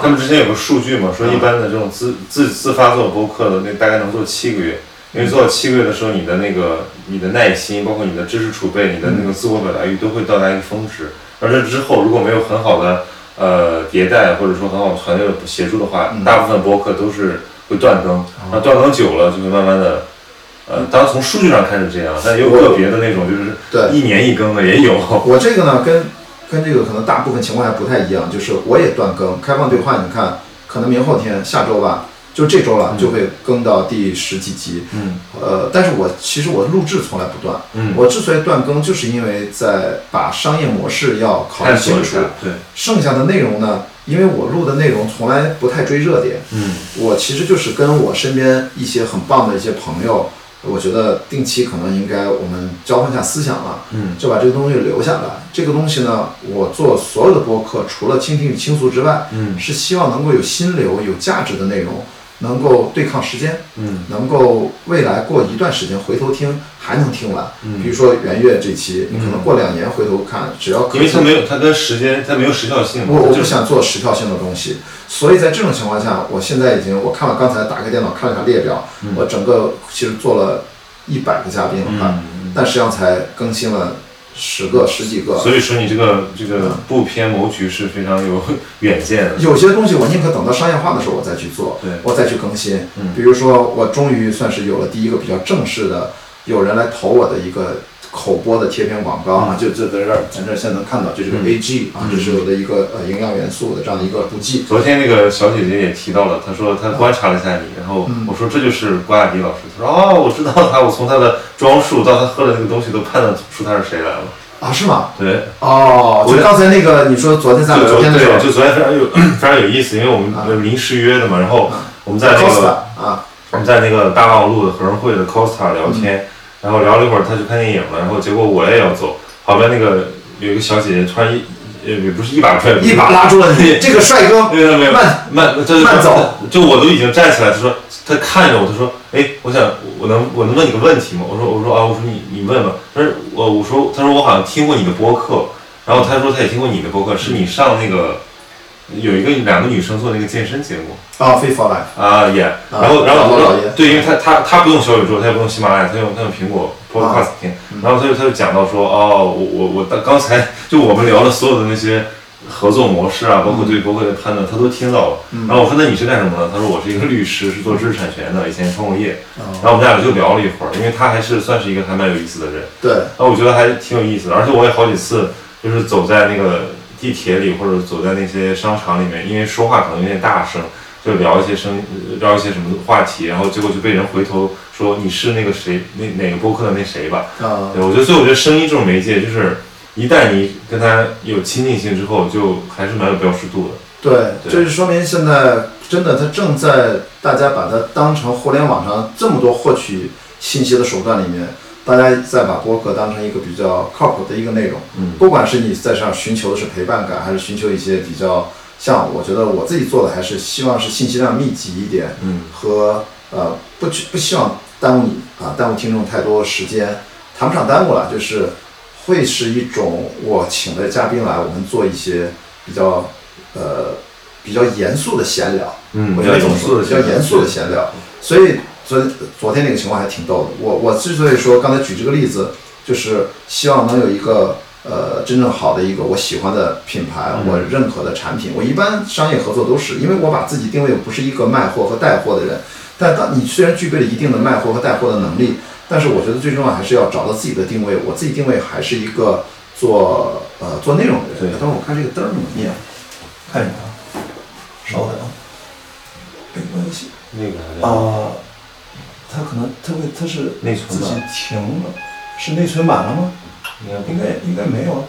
他们之前有个数据嘛，说一般的这种自自自发做播客的，那大概能做七个月。因为做到七个月的时候，你的那个你的耐心，包括你的知识储备，你的那个自我表达欲都会到达一个峰值。而这之后如果没有很好的呃迭代，或者说很好的团队的协助的话，大部分播客都是会断更。那断更久了，就会慢慢的，呃，当然从数据上看是这样，但也有个别的那种就是对一年一更的也有。我这个呢，跟跟这个可能大部分情况还不太一样，就是我也断更。开放对话，你看，可能明后天、下周吧，就这周了，就会更到第十几集。嗯呃，但是我其实我录制从来不断。嗯，我之所以断更，就是因为在把商业模式要考虑清楚剩下的内容呢，因为我录的内容从来不太追热点，嗯我其实就是跟我身边一些很棒的一些朋友，我觉得定期可能应该我们交换一下思想了，嗯就把这个东西留下来。这个东西呢，我做所有的播客，除了倾听与倾诉之外，嗯是希望能够有心流、有价值的内容，能够对抗时间，嗯。能够未来过一段时间回头听还能听完。嗯。比如说元月这期，你可能过两年回头看，只要可因为它没有，它跟时间，它没有时效性。我我就想做时效性的东西，所以在这种情况下，我现在已经我看了刚才打开电脑看了一下列表，我整个其实做了一百个嘉宾我看，嗯，但实际上才更新了十个十几个。所以说你这个这个不偏谋局是非常有 远见的。有些东西我宁可等到商业化的时候我再去做，对我再去更新。嗯比如说我终于算是有了第一个比较正式的，有人来投我的一个口播的贴片广告啊，就就在这儿，咱这儿现在能看到，就是个嗯。AG 啊，这是我的一个呃营养元素的这样的一个补剂。昨天那个小姐姐也提到了，她说她观察了一下你，然后嗯。我说这就是关雅迪老师，她说哦，我知道他，我从他的装束到他喝的那个东西都判断出他是谁来了。啊，是吗？对，哦，我就刚才那个你说昨天咱就昨们聊天的时候。对，，就昨天非常有 非常有意思，因为我们临时约的嘛，然后我们在那个啊，我们在那个大望路的合生汇的 Costa 聊天，然后聊了一会儿，他去看电影了，然后结果我也要走，旁边那个有一个小姐姐突然一呃也不是一把拽一把拉住了你 这个帅哥，没有没有慢慢，就慢走，就我都已经站起来，他说他看着我，他说，哎，我想我能我能问你个问题吗？我说我说啊，我说你你问吧。他说我我说他说我好像听过你的播客，然后他说他也听过你的播客，是你上那个有一个两个女生做那个健身节目啊，Fit for Life，啊也，啊然后然后对，因为他他他不用小宇宙，他也不用喜马拉雅，他用他用苹果 Podcast 听，然后他就他就讲到说哦，我我我刚刚才就我们聊的所有的那些。合作模式啊，包括对博客的判断，他都听到了。然后我说：“那你是干什么的？”他说：“我是一个律师，是做知识产权的，以前创过业。”然后我们俩就聊了一会儿，因为他还是算是一个还蛮有意思的人。对，然后我觉得还挺有意思的，而且我也好几次就是走在那个地铁里或者走在那些商场里面，因为说话可能有点大声，就聊一些声聊一些什么话题，然后结果就被人回头说你是那个谁那哪个播客的那谁吧。啊，对，我觉得所以我觉得声音这种媒介就是。一旦你跟他有亲近性之后，就还是蛮有标识度的。对，对这就说明现在真的，它正在大家把它当成互联网上这么多获取信息的手段里面，大家再把播客当成一个比较靠谱的一个内容。嗯。不管是你在上寻求的是陪伴感，还是寻求一些比较像我觉得我自己做的，还是希望是信息量密集一点，嗯。和呃不去不希望耽误你啊，耽误听众太多时间，谈不上耽误了，就是会是一种我请的嘉宾来，我们做一些比较呃比较严肃的闲聊，嗯，比较严肃的闲聊，所以昨昨天那个情况还挺逗的。我我之所以说刚才举这个例子，就是希望能有一个呃真正好的一个我喜欢的品牌，嗯我认可的产品。我一般商业合作都是因为我把自己定位不是一个卖货和带货的人，但当你虽然具备了一定的卖货和带货的能力，但是我觉得最重要还是要找到自己的定位。我自己定位还是一个做呃做内容的人。对等会儿我看这个灯怎么灭，看一下啊，稍等啊，没关系。那个还啊，它可能它会它是内存自己吧停了，是内存满了吗？应该应该应该没有，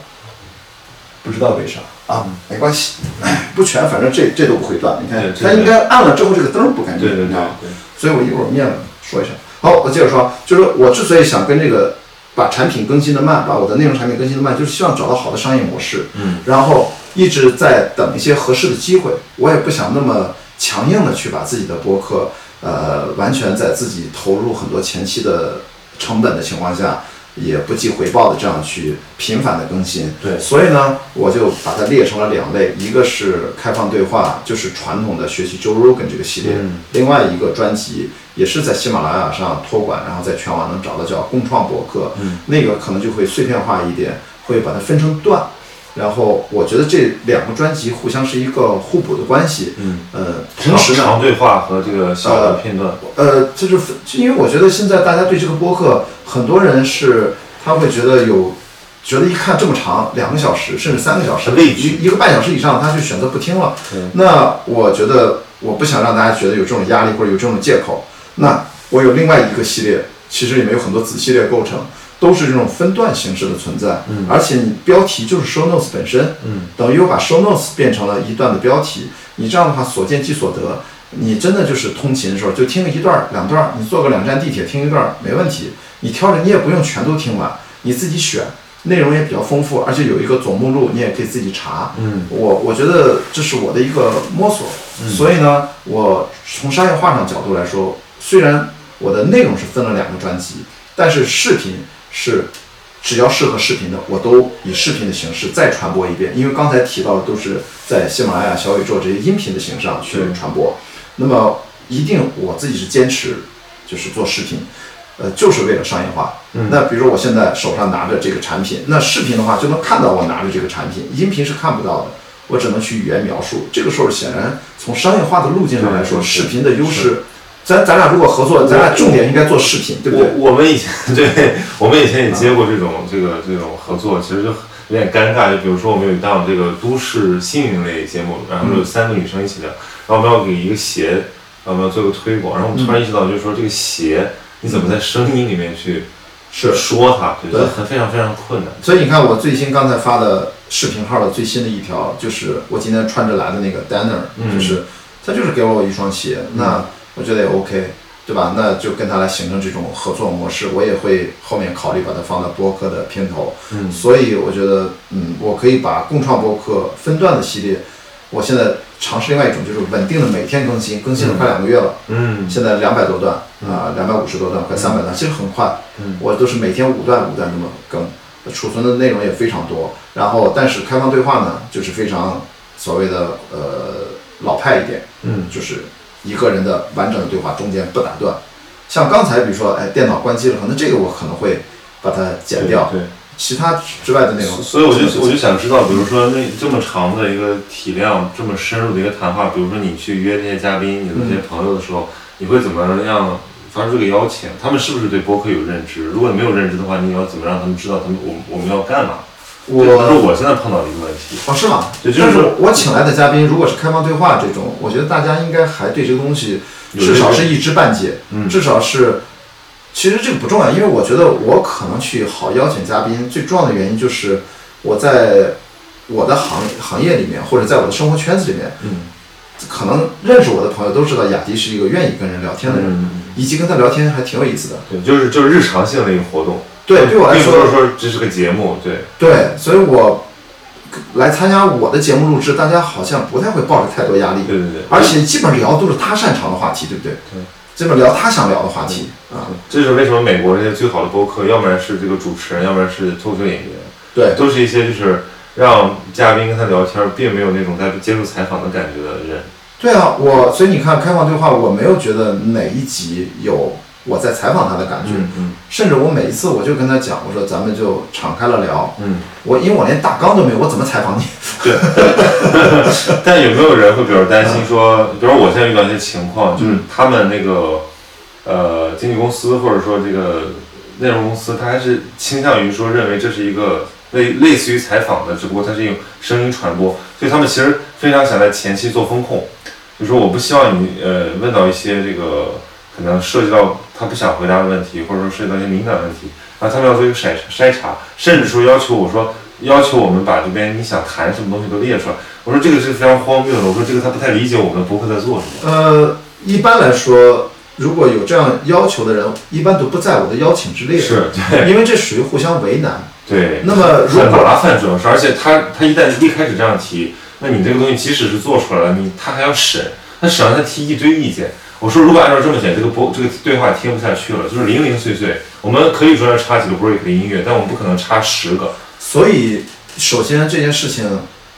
不知道为啥。啊，没关系，哎，不全，反正这这都不会断。你看它应该按了之后这个灯儿不干净，对对对啊对，所以我一会儿灭了说一下。好，我接着说，就是我之所以想跟这个把产品更新的慢，把我的内容产品更新的慢，就是希望找到好的商业模式，嗯，然后一直在等一些合适的机会。我也不想那么强硬的去把自己的博客，呃，完全在自己投入很多前期的成本的情况下，也不计回报的这样去频繁的更新。对所以呢，我就把它列成了两类，一个是开放对话，就是传统的学习 Joe Rogan 这个系列，嗯另外一个专辑也是在喜马拉雅上托管，然后在全网能找到叫共创博客，嗯那个可能就会碎片化一点，会把它分成段。然后我觉得这两个专辑互相是一个互补的关系，嗯，呃，同时呢，长对话和这个小的片段，呃，这就是因为我觉得现在大家对这个播客，很多人是他会觉得有，觉得一看这么长，两个小时甚至三个小时，一一个半小时以上，他就选择不听了。对。那我觉得我不想让大家觉得有这种压力或者有这种借口。那我有另外一个系列，其实里面有很多子系列构成，都是这种分段形式的存在，嗯。而且你标题就是 show notes 本身，嗯，等于我把 show notes 变成了一段的标题，你这样的话所见即所得，你真的就是通勤的时候就听个一段儿两段儿，你坐个两站地铁听一段儿没问题，你挑着你也不用全都听完，你自己选，内容也比较丰富，而且有一个总目录，你也可以自己查。嗯。我我觉得这是我的一个摸索，所以呢，我从商业化上角度来说，虽然我的内容是分了两个专辑，但是视频是只要适合视频的，我都以视频的形式再传播一遍，因为刚才提到的都是在喜马拉雅、小宇宙这些音频的形式上去传播，那么一定我自己是坚持就是做视频。呃，就是为了商业化。嗯那比如说我现在手上拿着这个产品，那视频的话就能看到我拿着这个产品，音频是看不到的，我只能去语言描述。这个时候显然从商业化的路径上来说，视频的优势，咱咱俩如果合作，咱俩重点应该做视频，对不对？我我们以前对，我们以前也接过这种这个这种合作，其实就有点尴尬。就比如说我们有一档这个都市新闻类节目，然后有三个女生一起聊，然后我们要给一个鞋，然后我们要做个推广，然后我们突然意识到，就是说这个鞋你怎么在声音里面去是。说它，对，对。这很非常非常困难。所以你看，我最新刚才发的视频号的最新的一条，就是我今天穿着来的那个 Danner，、嗯。就是他就是给我一双鞋，那我觉得也 OK，对吧？那就跟他来形成这种合作模式，我也会后面考虑把它放到播客的片头。嗯所以我觉得，嗯，我可以把共创播客分段的系列，我现在尝试另外一种，就是稳定的每天更新，更新了快两个月了。嗯现在两百多段啊，两百五十多段，快三百段，其实很快。嗯我都是每天五段五段这么更，储存的内容也非常多。然后，但是开放对话呢，就是非常所谓的呃老派一点，嗯就是一个人的完整的对话中间不打断。像刚才比如说，哎，电脑关机了，可能这个我可能会把它剪掉，对。其他之外的内容。所以我就我就想知道，比如说那这么长的一个体量，这么深入的一个谈话，比如说你去约这些嘉宾、你的这些朋友的时候，你会怎么样发出这个邀请？他们是不是对播客有认知？如果你没有认知的话，你要怎么让他们知道他们我我们要干嘛？我是我现在碰到的一个问题。哦，是吗？对就是我请来的嘉宾，如果是开放对话这种，我觉得大家应该还对这个东西至少是一知半解，嗯至少是。其实这个不重要，因为我觉得我可能去好邀请嘉宾，最重要的原因就是我在我的行行业里面，或者在我的生活圈子里面，嗯可能认识我的朋友都知道雅迪是一个愿意跟人聊天的人，嗯，以及跟他聊天还挺有意思的。对，就是就是日常性的一个活动。对，对我来说，并不是说这是个节目，对，对，所以我来参加我的节目录制，大家好像不太会抱着太多压力。对对对，而且基本聊的都是他擅长的话题，对不对？对，基本聊他想聊的话题啊。这就是为什么美国这些最好的播客，要不然是这个主持人，要不然是脱口秀演员。对，都是一些就是让嘉宾跟他聊天，并没有那种在接受采访的感觉的人。对啊，我所以你看开放对话，我没有觉得哪一集有我在采访他的感觉，嗯甚至我每一次我就跟他讲，我说咱们就敞开了聊。嗯，我因为我连大纲都没有，我怎么采访你？对。但有没有人会比如担心说，比如我现在遇到一些情况，就是他们那个呃经纪公司或者说这个内容公司，他还是倾向于说认为这是一个类类似于采访的，只不过它是用声音传播，所以他们其实非常想在前期做风控。就说我不希望你呃问到一些这个可能涉及到他不想回答的问题，或者说涉及到一些敏感问题，然后他们要做一个筛筛查，甚至说要求我说要求我们把这边你想谈什么东西都列出来。我说这个是非常荒谬的，我说这个他不太理解我们的博客在做什么。呃，一般来说，如果有这样要求的人，一般都不在我的邀请之列，是对因为这属于互相为难。对，那么如很果麻烦，主要是，而且他他一旦一开始这样提，那你这个东西即使是做出来了，你他还要审，他审完他提一堆意见，我说如果按照这么写，这个播这个对话听不下去了，就是零零碎碎。我们可以中间插几个 break 的音乐，但我们不可能插十个。所以，首先这件事情，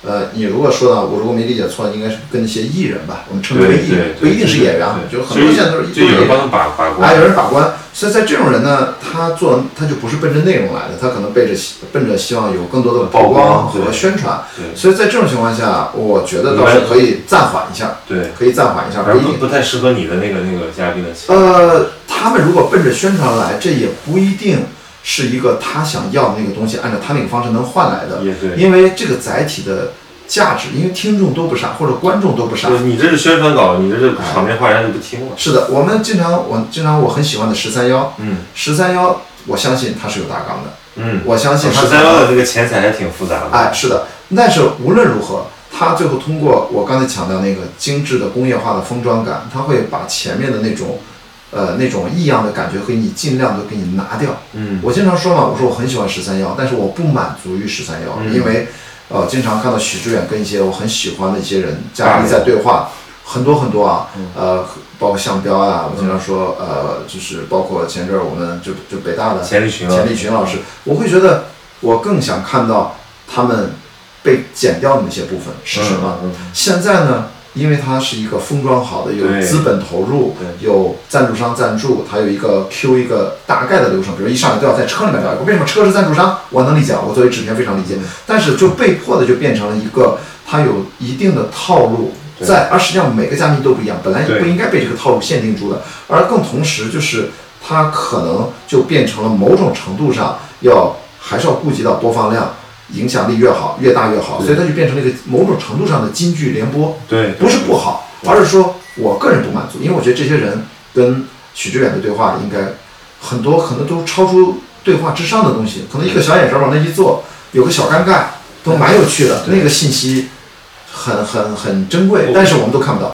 呃，你如果说到我如果没理解错，应该是跟那些艺人吧，我们称之为艺人，不一定是演员啊，就很多现在都是就有人帮把把关啊，有人把关。所以在这种人呢，他做他就不是奔着内容来的，他可能奔着奔着希望有更多的曝光和宣传。所以在这种情况下，我觉得倒是可以暂缓一下。对，可以暂缓一下，不一定不太适合你的那个那个嘉宾的。呃，他们如果奔着宣传来，这也不一定是一个他想要的那个东西，按照他那个方式能换来的。也对，因为这个载体的。价值，因为听众都不傻，或者观众都不傻。你这是宣传稿，你这是场面话，人家就不听了。是的，我们经常，我经常我很喜欢的十三幺，嗯，十三幺，我相信它是有大纲的，嗯，我相信十三幺的这个钱财还挺复杂的。哎，是的，但是无论如何，他最后通过我刚才强调那个精致的工业化的封装感，他会把前面的那种，呃，那种异样的感觉给你尽量都给你拿掉。嗯，我经常说嘛，我说我很喜欢十三幺，但是我不满足于十三幺，因为。呃，经常看到许志远跟一些我很喜欢的一些人嘉宾在对话，很多很多啊，呃，包括向彪啊，我经常说，呃，就是包括前阵儿我们就就北大的钱立群钱立群老师，我会觉得我更想看到他们被剪掉的那些部分是什么。现在呢？因为它是一个封装好的，有资本投入，有赞助商赞助，它有一个 Q 一个大概的流程，比如一上来都要在车里面聊一个，为什么车是赞助商？我能理解，我作为制片非常理解，但是就被迫的就变成了一个，它有一定的套路在，而实际上每个嘉宾都不一样，本来不应该被这个套路限定住的，而更同时就是它可能就变成了某种程度上要还是要顾及到播放量。影响力越好，越大越好，所以它就变成了一个某种程度上的金剧联播。对，不是不好，而是说我个人不满足，因为我觉得这些人跟许知远的对话应该很多可能都超出对话之上的东西，可能一个小眼神往那一坐，有个小尴尬，都蛮有趣的，那个信息很很很珍贵，但是我们都看不到。